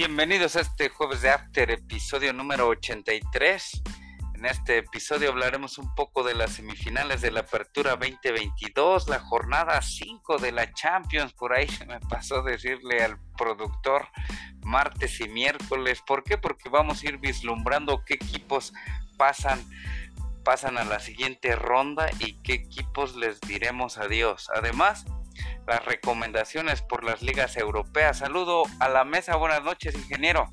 Bienvenidos a este jueves de After, episodio número 83. En este episodio hablaremos un poco de las semifinales de la Apertura 2022, la jornada 5 de la Champions. Por ahí se me pasó decirle al productor martes y miércoles. ¿Por qué? Porque vamos a ir vislumbrando qué equipos pasan pasan a la siguiente ronda y qué equipos les diremos adiós. Además, las recomendaciones por las ligas europeas. Saludo a la mesa, buenas noches, ingeniero.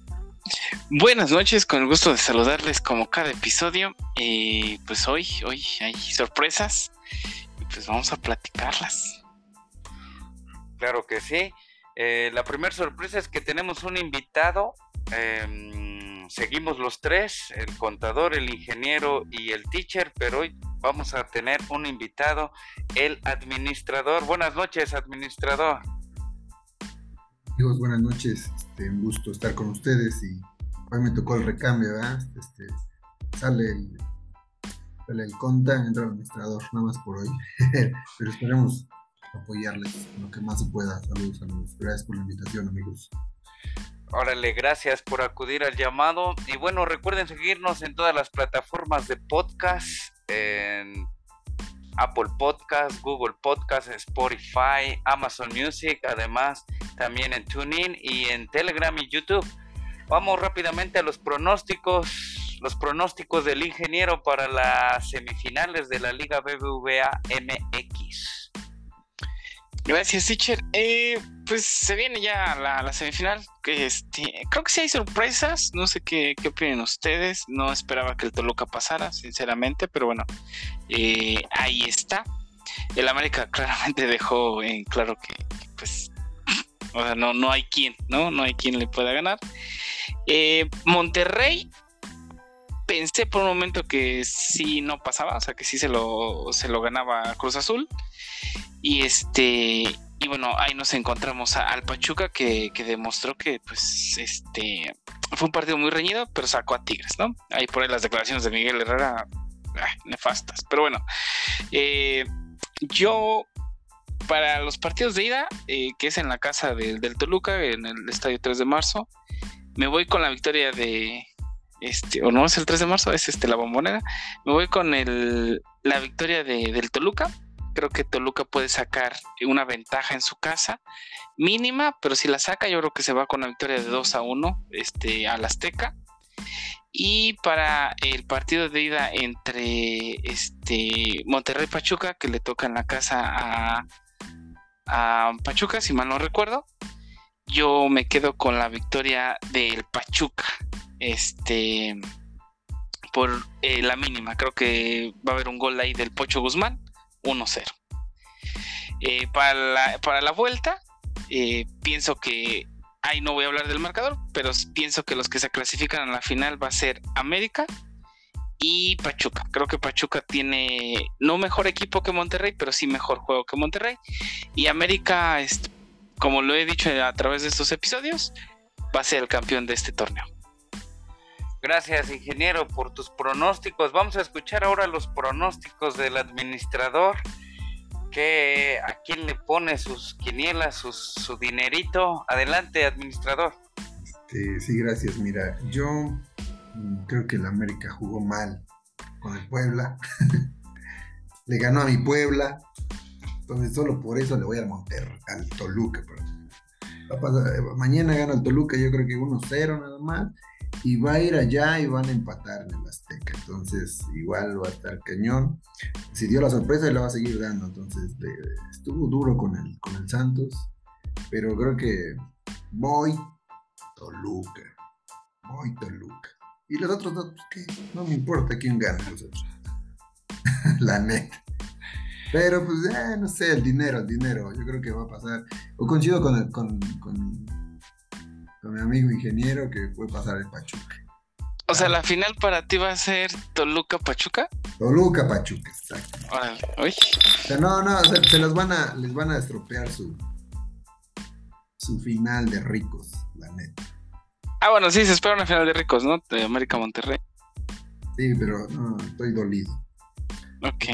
Buenas noches, con el gusto de saludarles como cada episodio. Y pues hoy, hoy hay sorpresas y pues vamos a platicarlas. Claro que sí. Eh, la primera sorpresa es que tenemos un invitado. Em, seguimos los tres, el contador, el ingeniero y el teacher, pero hoy vamos a tener un invitado, el administrador. Buenas noches, administrador. Amigos, buenas noches. Este, un gusto estar con ustedes y hoy me tocó el recambio, ¿verdad? Este, sale el, sale el conta, entra el administrador, nada más por hoy. Pero esperemos apoyarles lo que más se pueda. Saludos, saludos. Gracias por la invitación, amigos. Órale, gracias por acudir al llamado. Y bueno, recuerden seguirnos en todas las plataformas de podcast en Apple Podcast, Google Podcast, Spotify, Amazon Music, además también en TuneIn y en Telegram y YouTube. Vamos rápidamente a los pronósticos, los pronósticos del ingeniero para las semifinales de la Liga BBVA MX. Gracias, teacher. Eh, pues se viene ya la, semifinal. Este, creo que sí hay sorpresas. No sé qué, qué opinan ustedes. No esperaba que el Toluca pasara, sinceramente, pero bueno, eh, ahí está. El América claramente dejó en claro que, pues, o sea, no, no hay quien, ¿no? No hay quien le pueda ganar. Eh, Monterrey, pensé por un momento que sí no pasaba, o sea, que sí se lo, se lo ganaba Cruz Azul. Y este, y bueno, ahí nos encontramos al Pachuca que, demostró que pues este fue un partido muy reñido, pero sacó a Tigres, ¿no? Ahí por ahí las declaraciones de Miguel Herrera, ah, nefastas. Pero bueno, eh, yo para los partidos de ida, eh, que es en la casa del Toluca, en el estadio 3 de marzo, me voy con la victoria de, este, o no es el 3 de marzo, es este la bombonera, me voy con el, la victoria de, del Toluca creo que Toluca puede sacar una ventaja en su casa, mínima, pero si la saca, yo creo que se va con la victoria de 2 a 1 este, al Azteca. Y para el partido de ida entre este, Monterrey Pachuca, que le toca en la casa a, a Pachuca, si mal no recuerdo, yo me quedo con la victoria del Pachuca. Este por eh, la mínima. Creo que va a haber un gol ahí del Pocho Guzmán. 1-0. Eh, para, la, para, la, vuelta, eh, pienso que, ahí no voy a hablar del marcador, pero pienso que los que se clasifican a la final va a ser América y Pachuca. Creo que Pachuca tiene no mejor equipo que Monterrey, pero sí mejor juego que Monterrey. Y América, como lo he dicho a través de estos episodios, va a ser el campeón de este torneo. Gracias, ingeniero, por tus pronósticos. Vamos a escuchar ahora los pronósticos del administrador. Que a quién le pone sus quinielas, su dinerito. Adelante, administrador. Este, sí, gracias. Mira, yo mm, creo que el América jugó mal con el Puebla. le ganó a mi Puebla. Entonces, solo por eso le voy a Monterrey, al Toluca. mañana gana el Toluca, yo creo que 1-0 nada más y va a ir allá y van a empatar en el Azteca. Entonces, igual va a estar cañón. Si dio la sorpresa, y la va a seguir dando. Entonces, estuvo duro con el, con el Santos, pero creo que voy Toluca. Voy Toluca. Y los otros dos, pues, ¿qué? No me importa quién gana los otros. la neta. Pero pues, eh, no sé, el dinero, el dinero, yo creo que va a pasar. O coincido con, el, con mi amigo ingeniero que puede pasar el Pachuca. O sea, la final para ti va a ser Toluca Pachuca. Toluca Pachuca, exacto. no, no, se, los van a, les van a estropear su, su final de ricos, la neta. Ah, bueno, sí, se espera una final de ricos, ¿no? De América Monterrey. Sí, pero no, estoy dolido. Ok.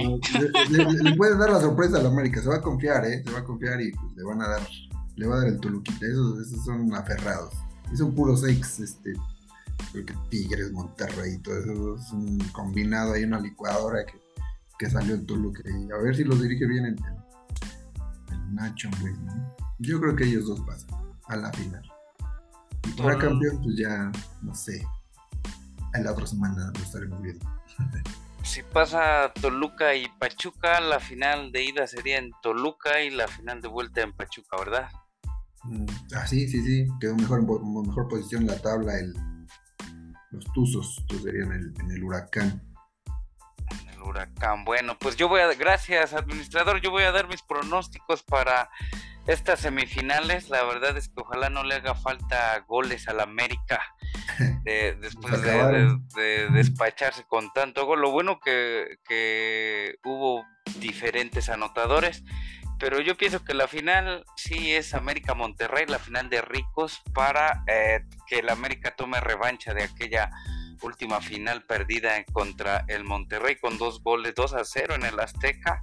le, pueden dar la sorpresa a la América, se va a confiar, ¿eh? Se va a confiar y pues, le van a dar, le va a dar el Toluquita. Esos, esos son aferrados Y son puros ex, este, creo que Tigres, Monterrey, todo eso es un combinado, hay una licuadora que, que salió en Toluca. Y a ver si los dirige bien el, el Nacho, güey, ¿no? Yo creo que ellos dos pasan a la final. Y para campeón, pues ya, no sé. En la otra semana lo estaremos viendo. si pasa Toluca y Pachuca, la final de ida sería en Toluca y la final de vuelta en Pachuca, ¿verdad? Mm, ah, sí, sí, sí. Quedó mejor, en mejor posición en la tabla el, los Tuzos, tú serían el, en el huracán. En el huracán. Bueno, pues yo voy a, gracias administrador, yo voy a dar mis pronósticos para estas semifinales, la verdad es que ojalá no le haga falta goles al América después de, despacharse con tanto gol. Lo bueno que, que, hubo diferentes anotadores, pero yo pienso que la final sí es América Monterrey, la final de ricos, para eh, que el América tome revancha de aquella última final perdida contra el Monterrey con dos goles, 2 a 0 en el Azteca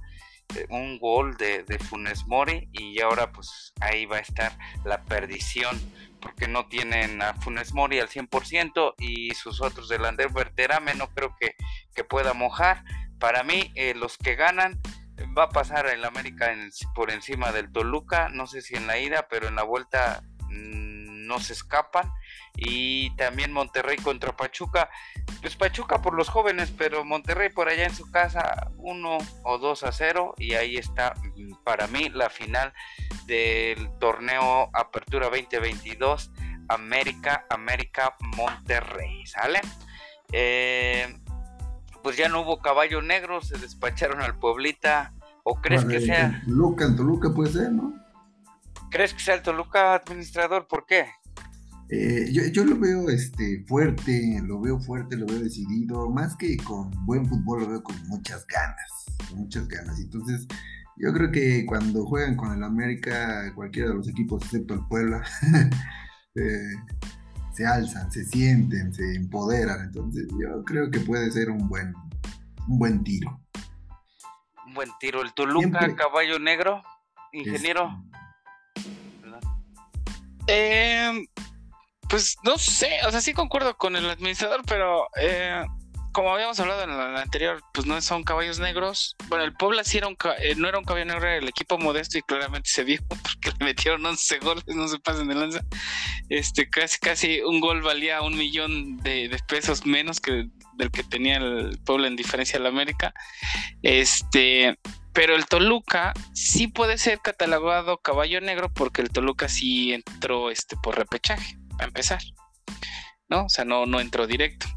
eh, un gol de, Funes Mori y ahora pues ahí va a estar la perdición porque no tienen a Funes Mori al 100% y sus otros delanteros Verterame no creo que, pueda mojar. Para mí eh, los que ganan va a pasar el América por encima del Toluca no sé si en la ida pero en la vuelta mm, no se escapan y también Monterrey contra Pachuca. Pues Pachuca por los jóvenes, pero Monterrey por allá en su casa 1 o 2 a 0 y ahí está mm, para mí la final del torneo Apertura 2022 América, América, Monterrey, ¿sale? Eh, pues ya no hubo caballo negro, se despacharon al Pueblita. ¿O crees que sea? Toluca, en Toluca puede ser, ¿no? ¿Crees que sea el Toluca administrador? ¿Por qué? Eh, yo, lo veo este, fuerte, lo veo fuerte, lo veo decidido, más que con buen fútbol, lo veo con muchas ganas, muchas ganas. Entonces, yo creo que cuando juegan con el América, cualquiera de los equipos, excepto el Puebla, eh, se alzan, se sienten, se empoderan. Entonces, yo creo que puede ser un buen, un buen tiro. Un buen tiro. El Toluca, caballo negro, ingeniero. Eh, pues no sé, o sea, sí concuerdo con el administrador, pero eh, como habíamos hablado en la anterior, pues no son caballos negros. Bueno, el Puebla sí era un, eh, no era un caballo negro, era el equipo modesto y claramente se vio porque le metieron 11 goles, no se pasen de lanza. Este, casi, casi un gol valía un millón de, de pesos menos que del que tenía el Puebla en diferencia al América. Este, pero el Toluca sí puede ser catalogado caballo negro porque el Toluca sí entró este por repechaje a empezar, ¿no? O sea, no, no entró directo.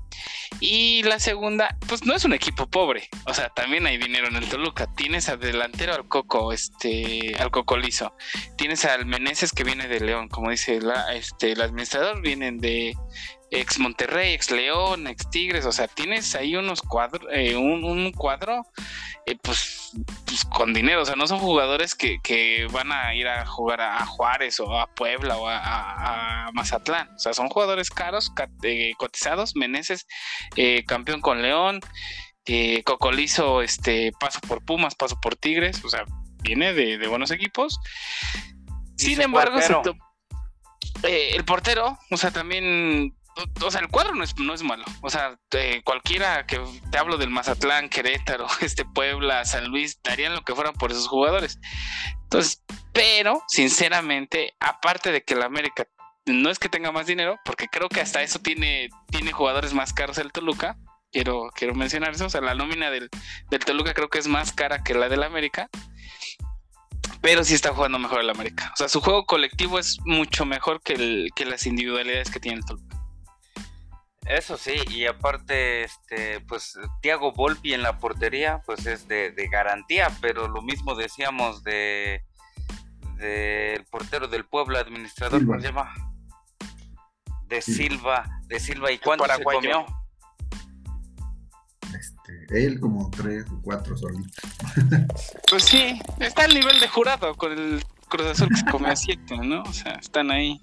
Y la segunda, pues no es un equipo pobre, o sea, también hay dinero en el Toluca. Tienes al delantero al Coco, este, al Coco Lizo. Tienes al Meneses que viene de León, como dice la, este, el administrador, vienen de ex Monterrey, ex León, ex Tigres, o sea, tienes ahí unos cuadros, eh, un, cuadro, eh, pues, pues, con dinero, o sea, no son jugadores que, van a ir a jugar a, Juárez o a Puebla o a, Mazatlán, o sea, son jugadores caros, eh, cotizados, Meneses, campeón con León, Cocolizo, este, paso por Pumas, paso por Tigres, o sea, viene de, buenos equipos. Sin embargo, el portero, o sea, también o sea, el cuadro no es, no es malo. O sea, cualquiera que te hablo del Mazatlán, Querétaro, este Puebla, San Luis, darían lo que fueran por esos jugadores. Entonces, pero, sinceramente, aparte de que el América no es que tenga más dinero, porque creo que hasta eso tiene, tiene jugadores más caros el Toluca. Quiero, quiero mencionar eso. O sea, la nómina del, del Toluca creo que es más cara que la del América pero sí está jugando mejor el América. O sea, su juego colectivo es mucho mejor que, las individualidades que tiene el Toluca. Eso sí, y aparte, este, pues Tiago Volpi en la portería, pues es de, garantía, pero lo mismo decíamos de del portero del pueblo, administrador, ¿cómo se llama? De Silva, de Silva, ¿y cuánto se comió? Este, él como tres o cuatro solitos. pues sí, está al nivel de jurado con el Cruz Azul que se come a siete, ¿no? O sea, están ahí.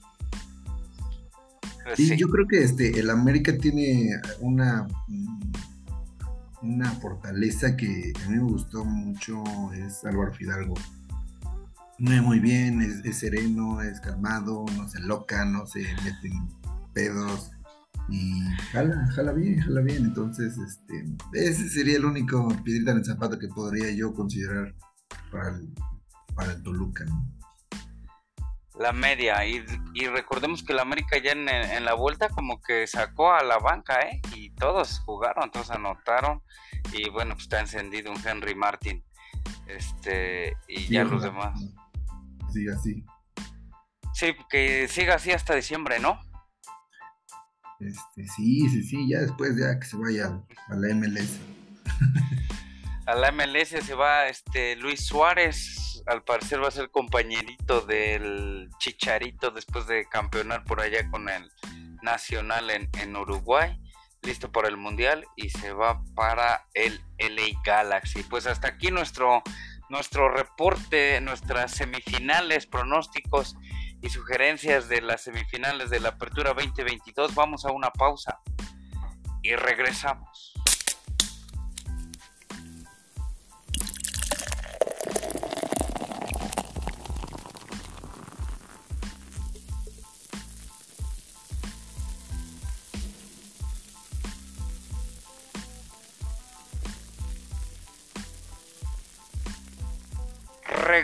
Pues sí, yo creo que este, el América tiene una, una fortaleza que a mí me gustó mucho, es Álvaro Fidalgo. Muy, muy bien, es, sereno, es calmado, no se loca, no se mete pedos. Y jala, jala bien, jala bien. Entonces, este, ese sería el único piedrita en el zapato que podría yo considerar para el, para el Toluca. La media, y, recordemos que la América ya en, la vuelta como que sacó a la banca, ¿eh? Y todos jugaron, todos anotaron, y bueno, pues está encendido un Henry Martin, este, y ya los demás. Sigue así. Sí, que siga así hasta diciembre, ¿no? Este, sí, sí, sí, ya después ya que se vaya a la MLS. a la MLS se va este Luis Suárez, al parecer va a ser compañerito del Chicharito después de campeonar por allá con el Nacional en, Uruguay, listo para el Mundial y se va para el LA Galaxy. Pues hasta aquí nuestro, nuestro reporte, nuestras semifinales, pronósticos y sugerencias de las semifinales de la Apertura 2022. Vamos a una pausa y regresamos.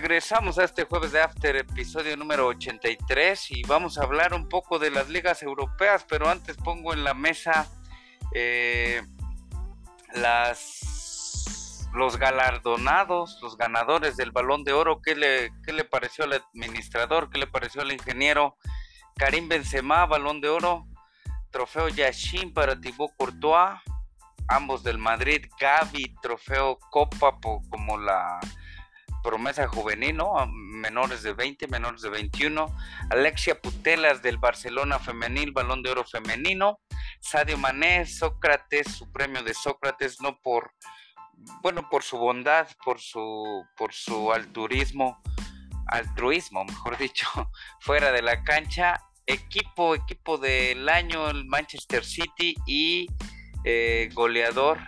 Regresamos a este jueves de After, episodio número 83, y vamos a hablar un poco de las ligas europeas, pero antes pongo en la mesa eh, las, los galardonados, los ganadores del balón de oro. ¿Qué le, ¿Qué le pareció al administrador? ¿Qué le pareció al ingeniero? Karim Benzema, balón de oro. Trofeo Yashin para Thibaut Courtois, ambos del Madrid. Gaby, trofeo Copa como la promesa juvenil, ¿no? Menores de 20, menores de 21. Alexia Putelas del Barcelona Femenil, Balón de Oro Femenino. Sadio Mané, Sócrates, su premio de Sócrates, no por, bueno, por su bondad, por su, por su altruismo, altruismo, mejor dicho, fuera de la cancha. Equipo, equipo del año, el Manchester City y eh, goleador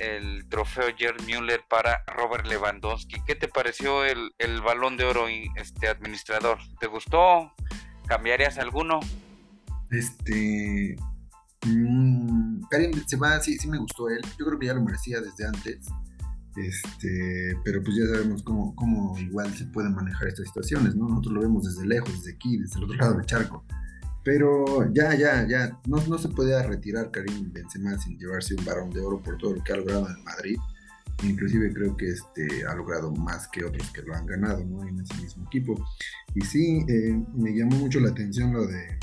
el trofeo Gerd Müller para Robert Lewandowski. ¿Qué te pareció el, balón de oro, este administrador? ¿Te gustó? ¿Cambiarías alguno? Este. Mmm, Karim se va, sí, sí me gustó él. Yo creo que ya lo merecía desde antes. Este, pero pues ya sabemos cómo, cómo igual se pueden manejar estas situaciones, ¿no? Nosotros lo vemos desde lejos, desde aquí, desde el otro lado del charco. Pero ya, ya, ya, no, no se podía retirar Karim Benzema sin llevarse un varón de oro por todo lo que ha logrado en Madrid. Inclusive creo que este ha logrado más que otros que lo han ganado ¿no? en ese mismo equipo. Y sí, eh, me llamó mucho la atención lo de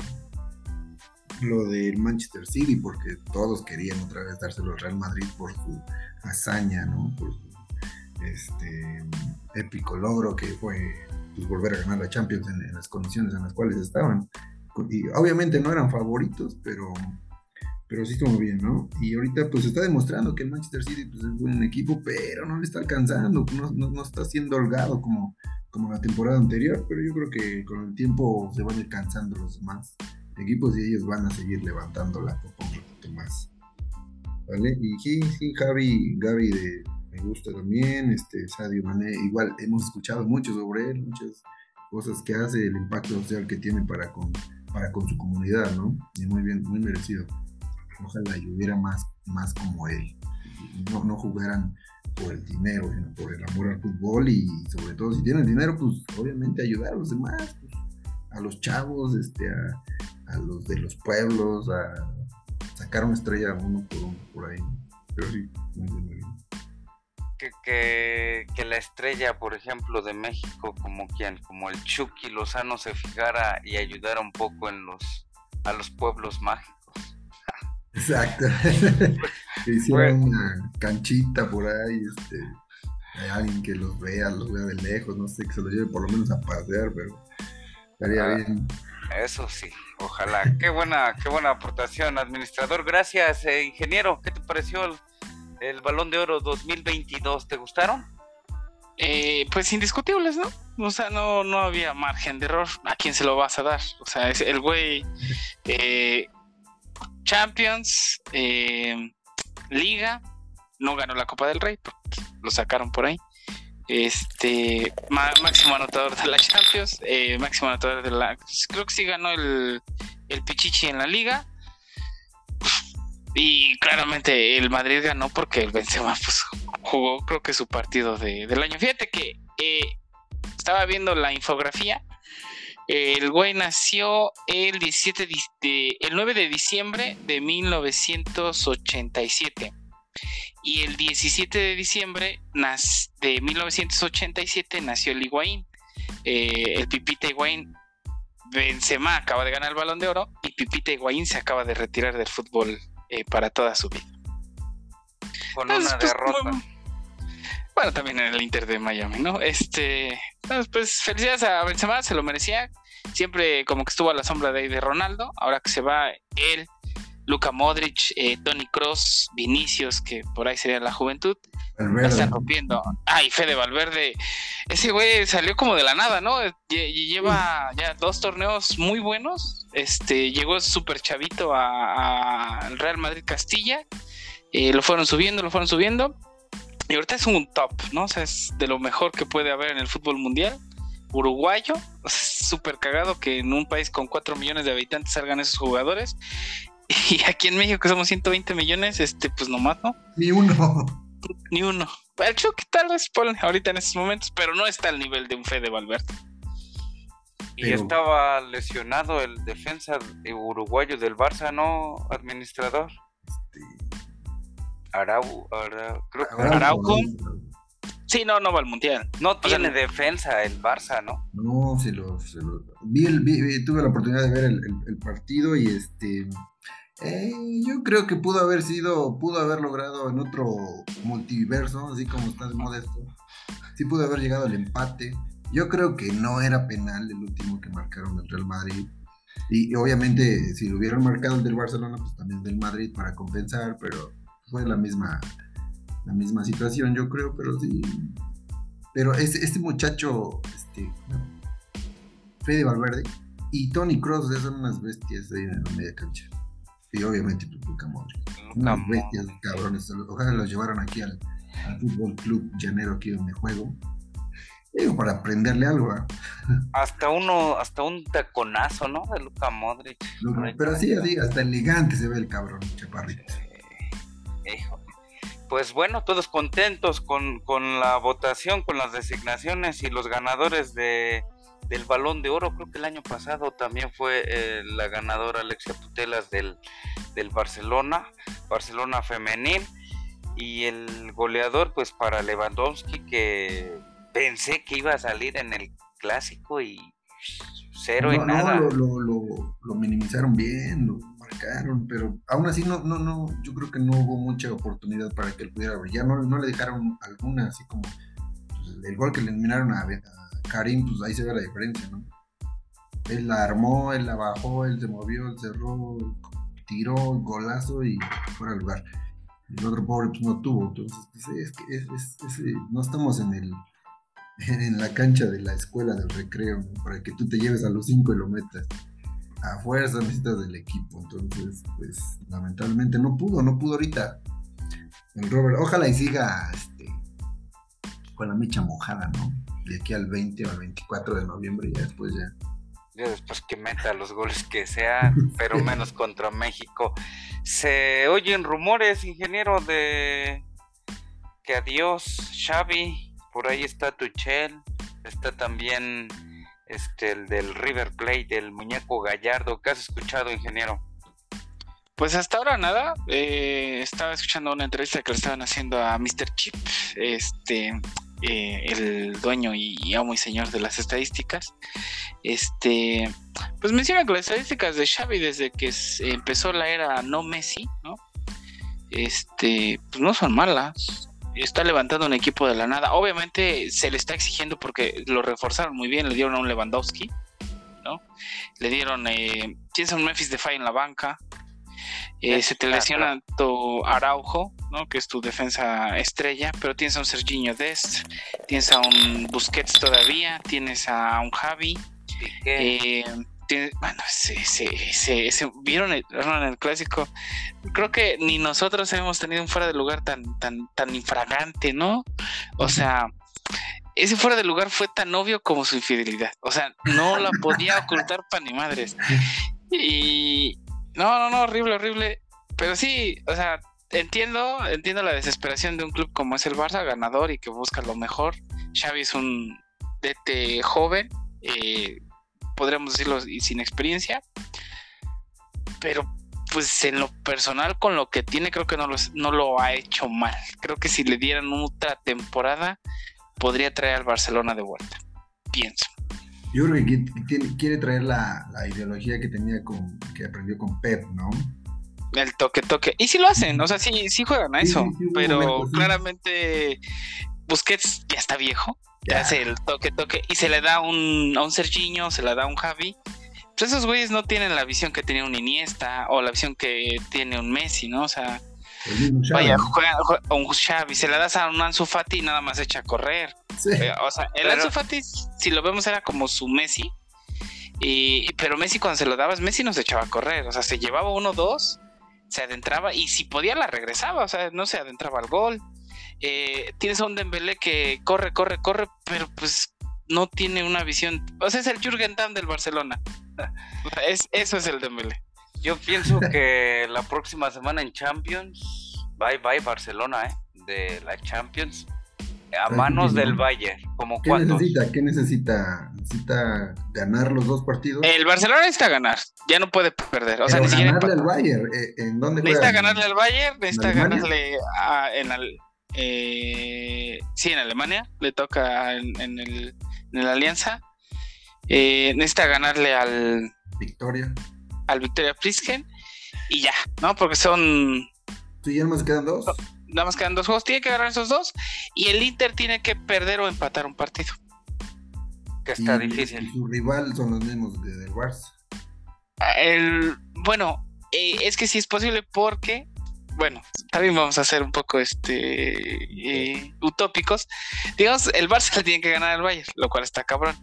lo del Manchester City, porque todos querían otra vez dárselo al Real Madrid por su hazaña, ¿no? Por su este, épico logro que fue pues, volver a ganar la Champions en las condiciones en las cuales estaban obviamente no eran favoritos, pero, pero sí estuvo bien, ¿no? Y ahorita pues está demostrando que el Manchester City pues, es buen equipo, pero no le está alcanzando, no, está siendo holgado como, como la temporada anterior, pero yo creo que con el tiempo se van alcanzando los demás equipos y ellos van a seguir levantando la copa un poquito más. ¿Vale? Y sí, sí, Javi, Gaby me gusta también, este, Sadio Mané, igual hemos escuchado mucho sobre él, muchas cosas que hace, el impacto social que tiene para con para con su comunidad, ¿no? Y muy bien, muy merecido. Ojalá y hubiera más, más como él. No, no jugaran por el dinero, sino por el amor al fútbol y sobre todo si tienen dinero, pues obviamente ayudar a los demás, pues, a los chavos, este, a, los de los pueblos, a sacar una estrella uno por uno por ahí. Pero sí, muy bien, muy bien que, la estrella, por ejemplo, de México, como quien, como el Chucky Lozano, se fijara y ayudara un poco en los a los pueblos mágicos. Exacto. hicieron una canchita por ahí, este, hay alguien que los vea, los vea de lejos, no sé, que se los lleve por lo menos a pasear, pero estaría ah, bien. Eso sí, ojalá. qué buena, qué buena aportación, administrador. Gracias, eh, ingeniero. ¿Qué te pareció el, el Balón de Oro 2022, ¿te gustaron? Eh, pues indiscutibles, ¿no? O sea, no, no había margen de error. ¿A quién se lo vas a dar? O sea, es el güey eh, Champions, eh, Liga, no ganó la Copa del Rey, lo sacaron por ahí. Este máximo anotador de la Champions, máximo anotador de la. Creo que sí ganó el, el Pichichi en la liga. Y claramente el Madrid ganó porque el Benzema pues, jugó creo que su partido del año. Fíjate que eh, estaba viendo la infografía. El güey nació el 17 de, el 9 de diciembre de 1987 y el 17 de diciembre de 1987 nació el Higuaín. Eh, el Pipita Higuaín Benzema acaba de ganar el Balón de Oro y Pipita Higuaín se acaba de retirar del fútbol eh, para toda su vida. Con una pues, derrota. bueno, también en el Inter de Miami, ¿no? Este, pues felicidades a Benzema, se lo merecía. Siempre como que estuvo a la sombra de, de Ronaldo. Ahora que se va él, Luca Modric, eh, Tony Cross, Vinicius, que por ahí sería la juventud, la están rompiendo. Ah, y Fede Valverde, ese güey salió como de la nada, ¿no? Y lleva ya dos torneos muy buenos. Este, llegó súper chavito al Real Madrid Castilla. Eh, lo fueron subiendo, lo fueron subiendo. Y ahorita es un top, ¿no? O sea, es de lo mejor que puede haber en el fútbol mundial. Uruguayo, súper cagado que en un país con 4 millones de habitantes salgan esos jugadores. Y aquí en México que somos 120 millones, este, pues nomás, ¿no? Ni uno. Ni uno. El Chucky tal vez ahorita en estos momentos, pero no está al nivel de un Fede Valverde. Y estaba lesionado el defensa uruguayo del Barça, ¿no? Administrador. Este... Arau, Araujo. Sí, no, no va al mundial. No tiene defensa el Barça, ¿no? No, se lo, vi, el, vi, tuve la oportunidad de ver el partido y este eh, yo creo que pudo haber sido, pudo haber logrado en otro multiverso, así como estás modesto. Sí pudo haber llegado al empate. Yo creo que no era penal el último que marcaron el Real Madrid. Y, obviamente, si lo hubieran marcado el del Barcelona, pues también del Madrid para compensar, pero fue la misma, la misma situación, yo creo, pero sí. Pero este, este muchacho, este, Fede Valverde y Tony Cross son unas bestias ahí en la media cancha. Y obviamente pues, Luca Modric. Unas bestias, cabrones. Ojalá los llevaron aquí al, Fútbol Club Llanero, aquí donde juego. Digo, para aprenderle algo. Hasta uno, hasta un taconazo, ¿no? De Luca Modric. pero sí, así, hasta elegante se ve el cabrón, chaparrito. Pues bueno, todos contentos con, con la votación, con las designaciones y los ganadores de, del balón de oro. Creo que el año pasado también fue eh, la ganadora Alexia Putelas del, del Barcelona, Barcelona femenil. Y el goleador, pues para Lewandowski, que pensé que iba a salir en el clásico y cero y nada. No, lo, lo, lo, minimizaron bien, lo marcaron, pero aún así no, no, no, yo creo que no hubo mucha oportunidad para que él pudiera brillar. No, no le dejaron alguna, así como pues, el gol que le eliminaron a, a Karim, pues ahí se ve la diferencia, ¿no? Él la armó, él la bajó, él se movió, él cerró, tiró, golazo y fuera lugar. El otro pobre pues no tuvo, entonces pues, es que eh, no estamos en el en la cancha de la escuela del recreo, para que tú te lleves a los cinco y lo metas. A fuerza necesitas del equipo, entonces pues lamentablemente no pudo, no pudo ahorita. El Robert, ojalá y siga este, con la mecha mojada, ¿no? De aquí al 20 o al 24 de noviembre, ya después ya. Ya después que meta los goles que sea, pero menos contra México. Se oyen rumores, ingeniero, de que adiós Xavi, por ahí está Tuchel, está también este el del River Plate, del muñeco Gallardo. ¿Qué has escuchado, ingeniero? Pues hasta ahora nada. Eh, estaba escuchando una entrevista que le estaban haciendo a Mr. Chip, este, eh, el dueño y amo y señor de las estadísticas, este, pues menciona que las estadísticas de Xavi desde que empezó la era no Messi, ¿no? Este, pues no son malas. Está levantando un equipo de la nada. Obviamente se le está exigiendo porque lo reforzaron muy bien. Le dieron a un Lewandowski, ¿no? Le dieron, eh, tienes un Memphis Defy en la banca. Eh, se te lesiona tu Araujo, ¿no? que es tu defensa estrella, pero tienes a un Serginho Dest, tienes a un Busquets todavía, tienes a un Javi. Eh, bueno, se, vieron el, en el clásico. Creo que ni nosotros hemos tenido un fuera de lugar tan, tan, tan infragante, ¿no? O sea, ese fuera de lugar fue tan obvio como su infidelidad. O sea, no la podía ocultar para ni madres. Y no, no, no, horrible, horrible. Pero sí, o sea, entiendo, entiendo la desesperación de un club como es el Barça, ganador y que busca lo mejor. Xavi es un DT joven, eh, podríamos decirlo sin experiencia, pero pues en lo personal con lo que tiene creo que no lo, no lo ha hecho mal. Creo que si le dieran otra temporada podría traer al Barcelona de vuelta. Pienso. Yo creo que quiere traer la, ideología que tenía con, que aprendió con Pep, ¿no? El toque, toque. Y sí lo hacen, o sea, sí, sí juegan a eso, pero claramente Busquets ya está viejo, ya hace el toque, toque, y se le da un, a un Serginho, se le da a un Javi. Pues esos güeyes no tienen la visión que tiene un Iniesta o la visión que tiene un Messi, ¿no? O sea, vaya, juega, un Xavi, se le das a un Ansu Fati y nada más echa a correr. Eh, o sea, el Ansu Fati, si lo vemos, era como su Messi. Y, pero Messi cuando se lo dabas, Messi no se echaba a correr. O sea, se llevaba uno, dos, se adentraba y si podía la regresaba. O sea, no se adentraba al gol. Eh, tienes a un Dembélé que corre, corre, corre, pero pues no tiene una visión. O sea, es el Jürgen Damm del Barcelona. Es, eso es el Dembélé. Yo pienso que la próxima semana en Champions, bye bye Barcelona, ¿eh? De la Champions a manos del Bayern. Como ¿Qué necesita? ¿Qué necesita? ¿Necesita ganar los dos partidos? El Barcelona necesita ganar, ya no puede perder. O sea, ganarle al Bayern. Eh, ¿En dónde Necesita ganarle al Bayern, necesita ganarle a, en eh, sí, en Alemania, le toca en, el, en la Alianza. Eh, necesita ganarle al Victoria. Al Victoria Prisken y ya, ¿no? Porque son. ¿Sí, ya más quedan dos? nada más quedan dos juegos, tiene que ganar esos dos y el Inter tiene que perder o empatar un partido. Que está difícil. su rival son los mismos de, del Barça. El, bueno, eh, es que sí es posible porque, bueno, también vamos a ser un poco este eh, utópicos. Digamos, el Barça le tiene que ganar al Bayern, lo cual está cabrón.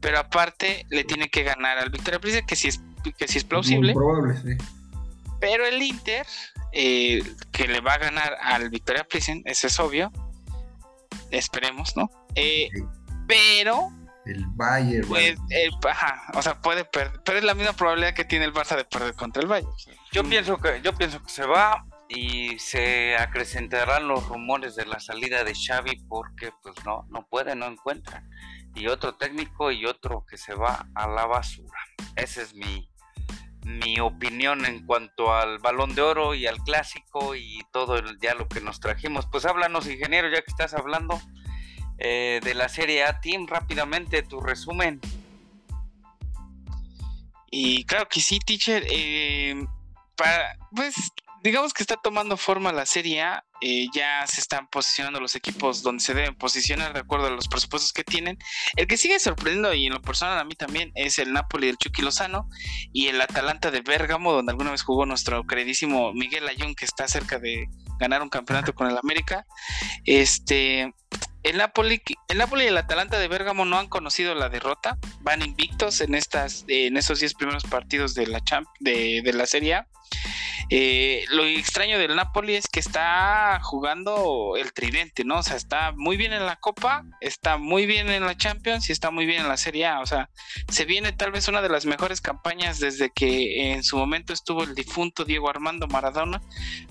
Pero aparte le tiene que ganar al Victoria Plzen, que sí es, que sí es plausible. Muy probable, sí. Pero el Inter eh, que le va a ganar al Victoria Prison, eso es obvio. Esperemos, ¿no? Eh, pero. El Bayern. Pues, o sea, puede perder. Pero es la misma probabilidad que tiene el Barça de perder contra el Bayern. Yo pienso que, yo pienso que se va y se acrecentarán los rumores de la salida de Xavi porque pues no, no puede, no encuentra. Y otro técnico y otro que se va a la basura. Ese es mi, mi opinión en cuanto al balón de oro y al clásico y todo ya lo que nos trajimos. Pues háblanos, ingeniero, ya que estás hablando eh, de la Serie A Team, rápidamente tu resumen. Y claro que sí, teacher. Eh, para, pues digamos que está tomando forma la Serie A, eh, ya se están posicionando los equipos donde se deben posicionar de acuerdo a los presupuestos que tienen. El que sigue sorprendiendo, y en lo personal a mí también, es el Napoli del Chucky Lozano y el Atalanta de Bérgamo, donde alguna vez jugó nuestro queridísimo Miguel Ayun, que está cerca de ganar un campeonato con el América. Este, el Napoli, el Napoli y el Atalanta de Bérgamo no han conocido la derrota, van invictos en estas, en estos 10 primeros partidos de la de la Serie A. Eh, lo extraño del Napoli es que está jugando el tridente, ¿no? O sea, está muy bien en la Copa, está muy bien en la Champions y está muy bien en la Serie A. O sea, se viene tal vez una de las mejores campañas desde que en su momento estuvo el difunto Diego Armando Maradona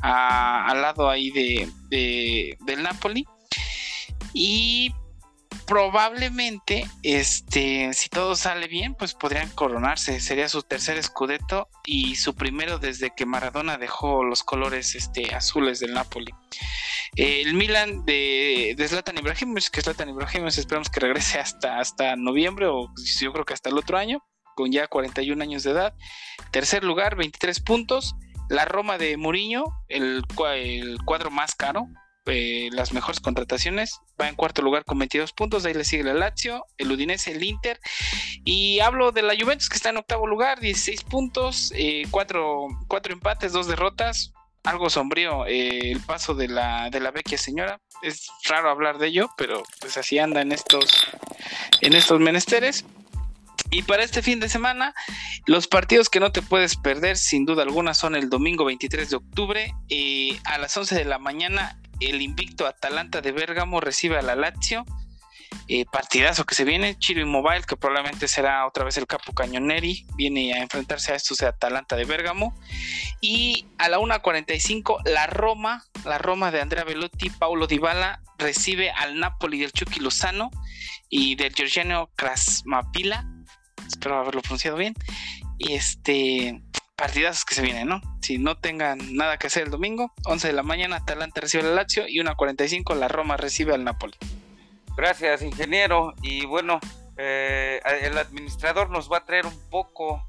al lado ahí de, de, del Napoli. Y probablemente, este, si todo sale bien, pues podrían coronarse. Sería su tercer escudeto y su primero desde que Maradona dejó los colores este, azules del Napoli. el Milan de, de Zlatan Ibrahimovic, que Zlatan Ibrahimovic esperamos que regrese hasta, hasta noviembre o yo creo que hasta el otro año, con ya 41 años de edad. Tercer lugar, 23 puntos. La Roma de Mourinho, el, el cuadro más caro, eh, las mejores contrataciones. Va en cuarto lugar con 22 puntos. De ahí le sigue el Lazio, el Udinese, el Inter. Y hablo de la Juventus que está en octavo lugar, 16 puntos, eh, cuatro, empates, dos derrotas. Algo sombrío eh, el paso de la, de la vecchia señora. Es raro hablar de ello, pero pues así anda en estos, en estos menesteres. Y para este fin de semana, los partidos que no te puedes perder, sin duda alguna, son el domingo 23 de octubre a las 11 de la mañana el invicto Atalanta de Bérgamo recibe a la Lazio. eh, partidazo que se viene, Chiro Immobile, que probablemente será otra vez el capo Cañoneri, viene a enfrentarse a estos de Atalanta de Bérgamo. Y a la 1.45, la Roma, la Roma de Andrea Velotti, Paulo Dybala, recibe al Napoli del Chucky Lozano y del Giorgiano Krasmapila, espero haberlo pronunciado bien. Y este, partidazos que se vienen, ¿no? Si no tengan nada que hacer el domingo, 11 de la mañana, Atalanta recibe al Lazio y 1.45 la Roma recibe al Napoli. Gracias, ingeniero. Y bueno, eh, el administrador nos va a traer un poco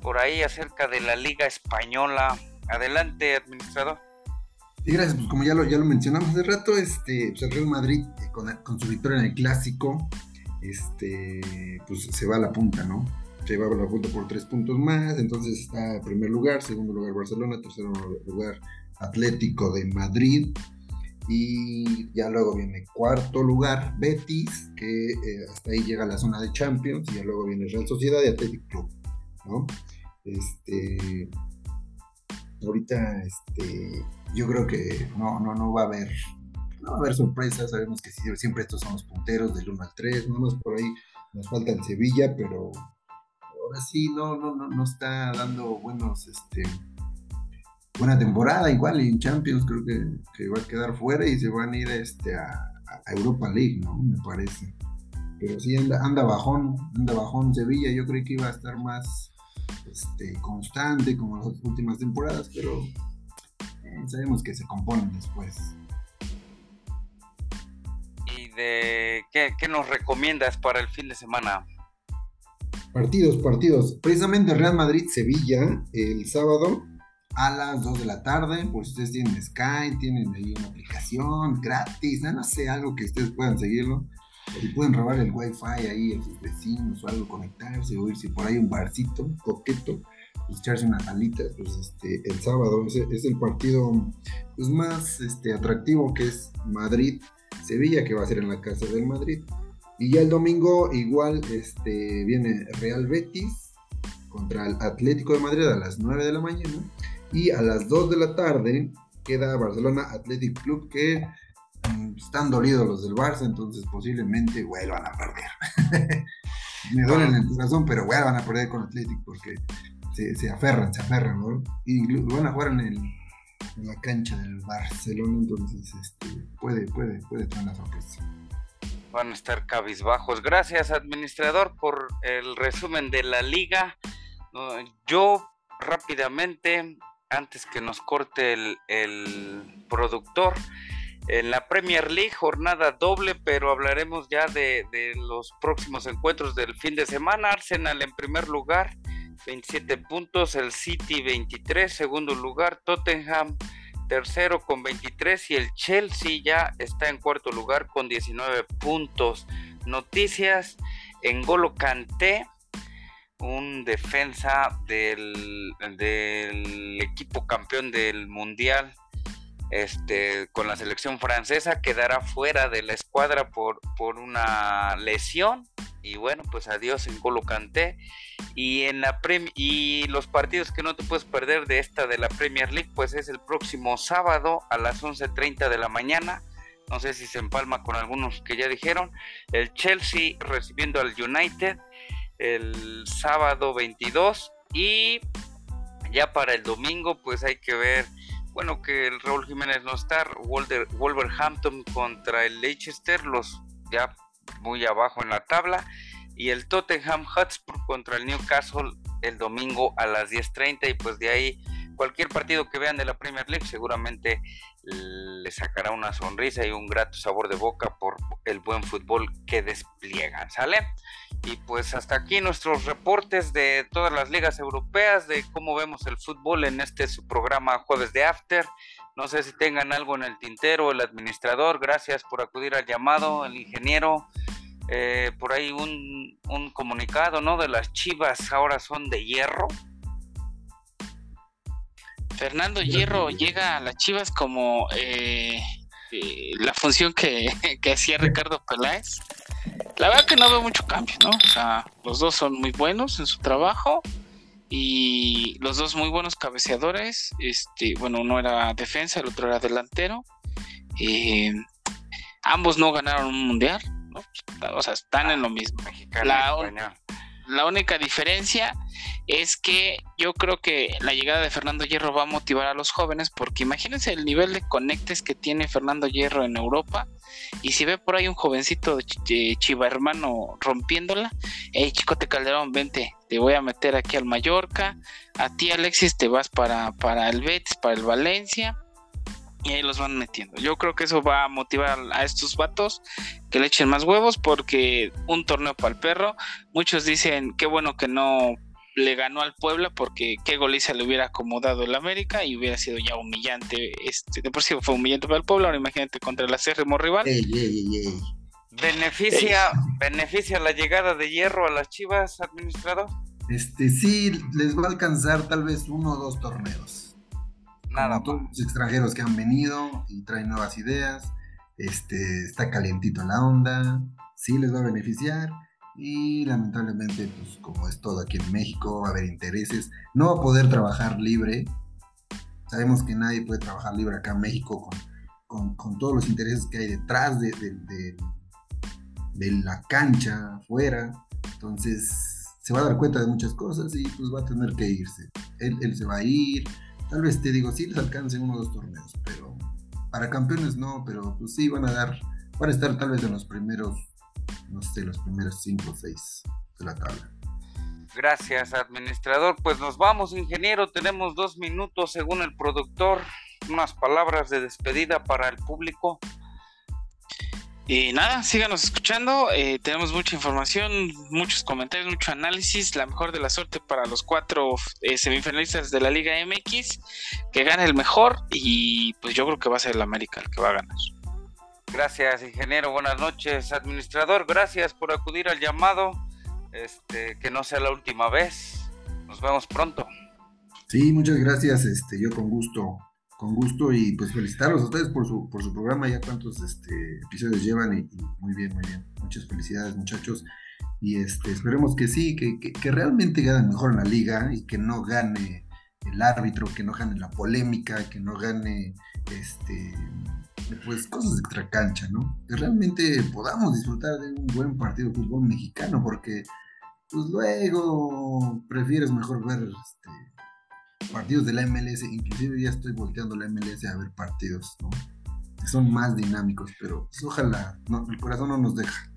por ahí acerca de la Liga Española. Adelante, administrador. Sí, gracias. Pues como ya lo, ya lo mencionamos hace rato, este, pues el Real Madrid eh, con, con, su victoria en el clásico, este, pues se va a la punta, ¿no? Se va a la punta por tres puntos más, entonces está primer lugar, segundo lugar Barcelona, tercer lugar Atlético de Madrid, y ya luego viene cuarto lugar Betis, que eh, hasta ahí llega la zona de Champions. Y ya luego viene Real Sociedad y Athletic Club. ¿no? Este, ahorita este, yo creo que no, no, no va a haber no va a haber sorpresas. Sabemos que siempre estos son los punteros del 1 al 3. No más por ahí nos falta el Sevilla, pero ahora sí no, no, no, no está dando buenos este, buena temporada, igual en Champions creo que, va a quedar fuera y se van a ir este, a, Europa League, ¿no? Me parece. Pero sí anda, anda bajón, anda bajón Sevilla, yo creí que iba a estar más este, constante como las últimas temporadas, pero eh, sabemos que se componen después. ¿Y de qué, qué nos recomiendas para el fin de semana? Partidos, partidos. Precisamente Real Madrid-Sevilla el sábado a las 2 de la tarde, por si ustedes tienen Sky, tienen ahí una aplicación gratis, no, sé, algo que ustedes puedan seguirlo, y pueden robar el wifi ahí a sus vecinos o algo, conectarse o irse por ahí un barcito coqueto, echarse unas alitas, pues este, el sábado es, el partido pues, más este, atractivo que es Madrid-Sevilla, que va a ser en la casa del Madrid. Y ya el domingo igual este, viene Real Betis contra el Atlético de Madrid a las 9 de la mañana. Y a las 2 de la tarde queda Barcelona Athletic Club que mm, están dolidos los del Barça, entonces posiblemente vuelvan a perder. Me duelen el corazón, pero vuelvan a perder con Athletic porque se, aferran, se aferran, ¿no? Y van a jugar en, el, en la cancha del Barcelona, entonces este, puede, puede, puede tener una sorpresa van a estar cabizbajos. Gracias, administrador, por el resumen de la liga. Yo rápidamente antes que nos corte el, productor. En la Premier League, jornada doble, pero hablaremos ya de, los próximos encuentros del fin de semana. Arsenal en primer lugar, 27 puntos, el City 23, segundo lugar, Tottenham tercero con 23 y el Chelsea ya está en cuarto lugar con 19 puntos. Noticias en Golo Kanté un defensa del, del, equipo campeón del mundial este, con la selección francesa quedará fuera de la escuadra por, por una lesión y bueno pues adiós en Golo y en la y los partidos que no te puedes perder de esta de la Premier League pues es el próximo sábado a las 11.30 de la mañana. No sé si se empalma con algunos que ya dijeron. El Chelsea recibiendo al United el sábado 22 y ya para el domingo pues hay que ver bueno que el Raúl Jiménez no está Wolverhampton contra el Leicester los ya muy abajo en la tabla y el Tottenham Hotspur contra el Newcastle el domingo a las 10.30 y pues de ahí cualquier partido que vean de la Premier League seguramente le sacará una sonrisa y un grato sabor de boca por el buen fútbol que despliegan, ¿sale? Y pues hasta aquí nuestros reportes de todas las ligas europeas, de cómo vemos el fútbol en este su programa Jueves de After. No sé si tengan algo en el tintero, el administrador, gracias por acudir al llamado, el ingeniero. Eh, por ahí un, un comunicado, ¿no? De las chivas ahora son de hierro. Fernando Hierro llega a las Chivas como eh, eh, la función que, que, hacía Ricardo Peláez. La verdad que no veo mucho cambio, ¿no? O sea, los dos son muy buenos en su trabajo y los dos muy buenos cabeceadores. Este, bueno, uno era defensa, el otro era delantero. Eh, ambos no ganaron un mundial. ¿no? O sea, están en lo mismo. la, la única diferencia es que yo creo que la llegada de Fernando Hierro va a motivar a los jóvenes, porque imagínense el nivel de conectes que tiene Fernando Hierro en Europa. Y si ve por ahí un jovencito Chiva hermano rompiéndola, hey Chicote Calderón, vente, te voy a meter aquí al Mallorca. A ti, Alexis, te vas para, para el Betis, para el Valencia y ahí los van metiendo. Yo creo que eso va a motivar a estos vatos que le echen más huevos porque un torneo para el perro. Muchos dicen qué bueno que no le ganó al Puebla porque qué goliza le hubiera acomodado el América y hubiera sido ya humillante. Este, de por sí fue humillante para el Puebla, ahora imagínate contra el acérrimo rival. beneficia, beneficia la llegada de hierro a las Chivas, administrador. Este sí, les va a alcanzar tal vez uno o dos torneos Nada todos los extranjeros que han venido y traen nuevas ideas, este, está calientito la onda, sí les va a beneficiar y lamentablemente, pues como es todo aquí en México, va a haber intereses, no va a poder trabajar libre. Sabemos que nadie puede trabajar libre acá en México con, con, todos los intereses que hay detrás de, de, de, la cancha afuera. Entonces se va a dar cuenta de muchas cosas y pues va a tener que irse. Él, él se va a ir, Tal vez te digo, sí les alcancen uno o dos torneos, pero para campeones no, pero pues sí van a dar, van a estar tal vez en los primeros, no sé, los primeros cinco o seis de la tabla. Gracias, administrador. Pues nos vamos, ingeniero. Tenemos dos minutos según el productor. Unas palabras de despedida para el público. Y nada, síganos escuchando. Eh, tenemos mucha información, muchos comentarios, mucho análisis. La mejor de la suerte para los cuatro eh, semifinalistas de la Liga MX. Que gane el mejor. Y pues yo creo que va a ser el América el que va a ganar. Gracias, ingeniero. Buenas noches, administrador. Gracias por acudir al llamado. Este, que no sea la última vez. Nos vemos pronto. Sí, muchas gracias. Este, yo con gusto con gusto y pues felicitarlos a ustedes por su, por su programa, ya cuántos este, episodios llevan y, muy bien, muy bien. Muchas felicidades muchachos y este, esperemos que sí, que, que, realmente ganen mejor en la liga y que no gane el árbitro, que no gane la polémica, que no gane este pues cosas de extra cancha, ¿no? Que realmente podamos disfrutar de un buen partido de fútbol mexicano, porque pues luego prefieres mejor ver este, partidos de la MLS, inclusive ya estoy volteando la MLS a ver partidos. Que son más dinámicos, pero pues, ojalá, el corazón no nos deja.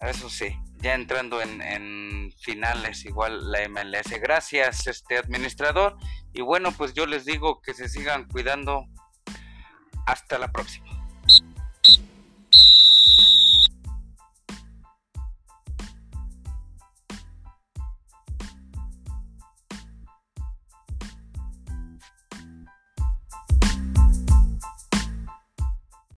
Eso sí, ya entrando en, finales igual la MLS. Gracias, este administrador. Y bueno, pues yo les digo que se sigan cuidando. Hasta la próxima.